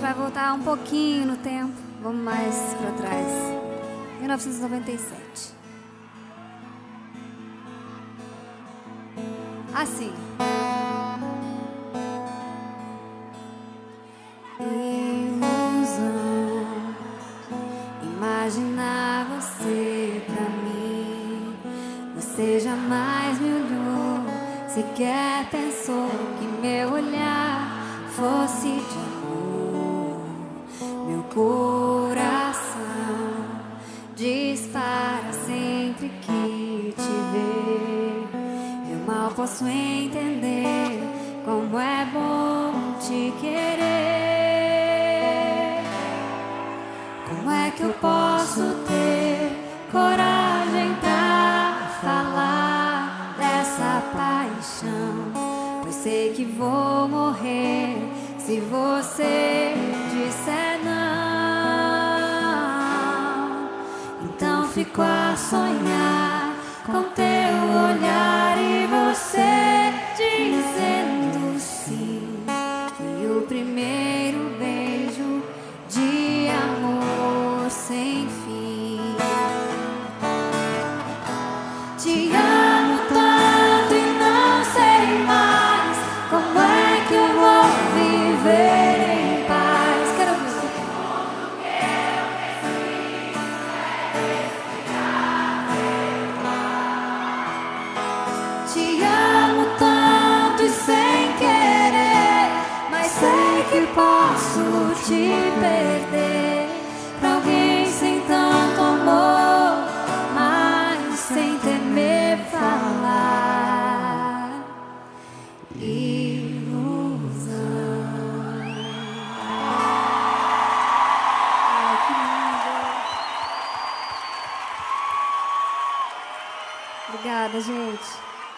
gente vai voltar um pouquinho no tempo. Vamos mais para trás. 1997. Assim. Ilusão. Imaginar você pra mim. Você jamais me olhou. Sequer pensou que meu olhar fosse de. Meu coração dispara sempre que te vê. Eu mal posso entender como é bom te querer. Como é que eu posso ter coragem pra falar dessa paixão? Pois sei que vou morrer se você Então fico a sonhar com teu te perder pra alguém sem tanto amor, mas sem temer falar. Ilusão. Ai, que lindo. Obrigada, gente.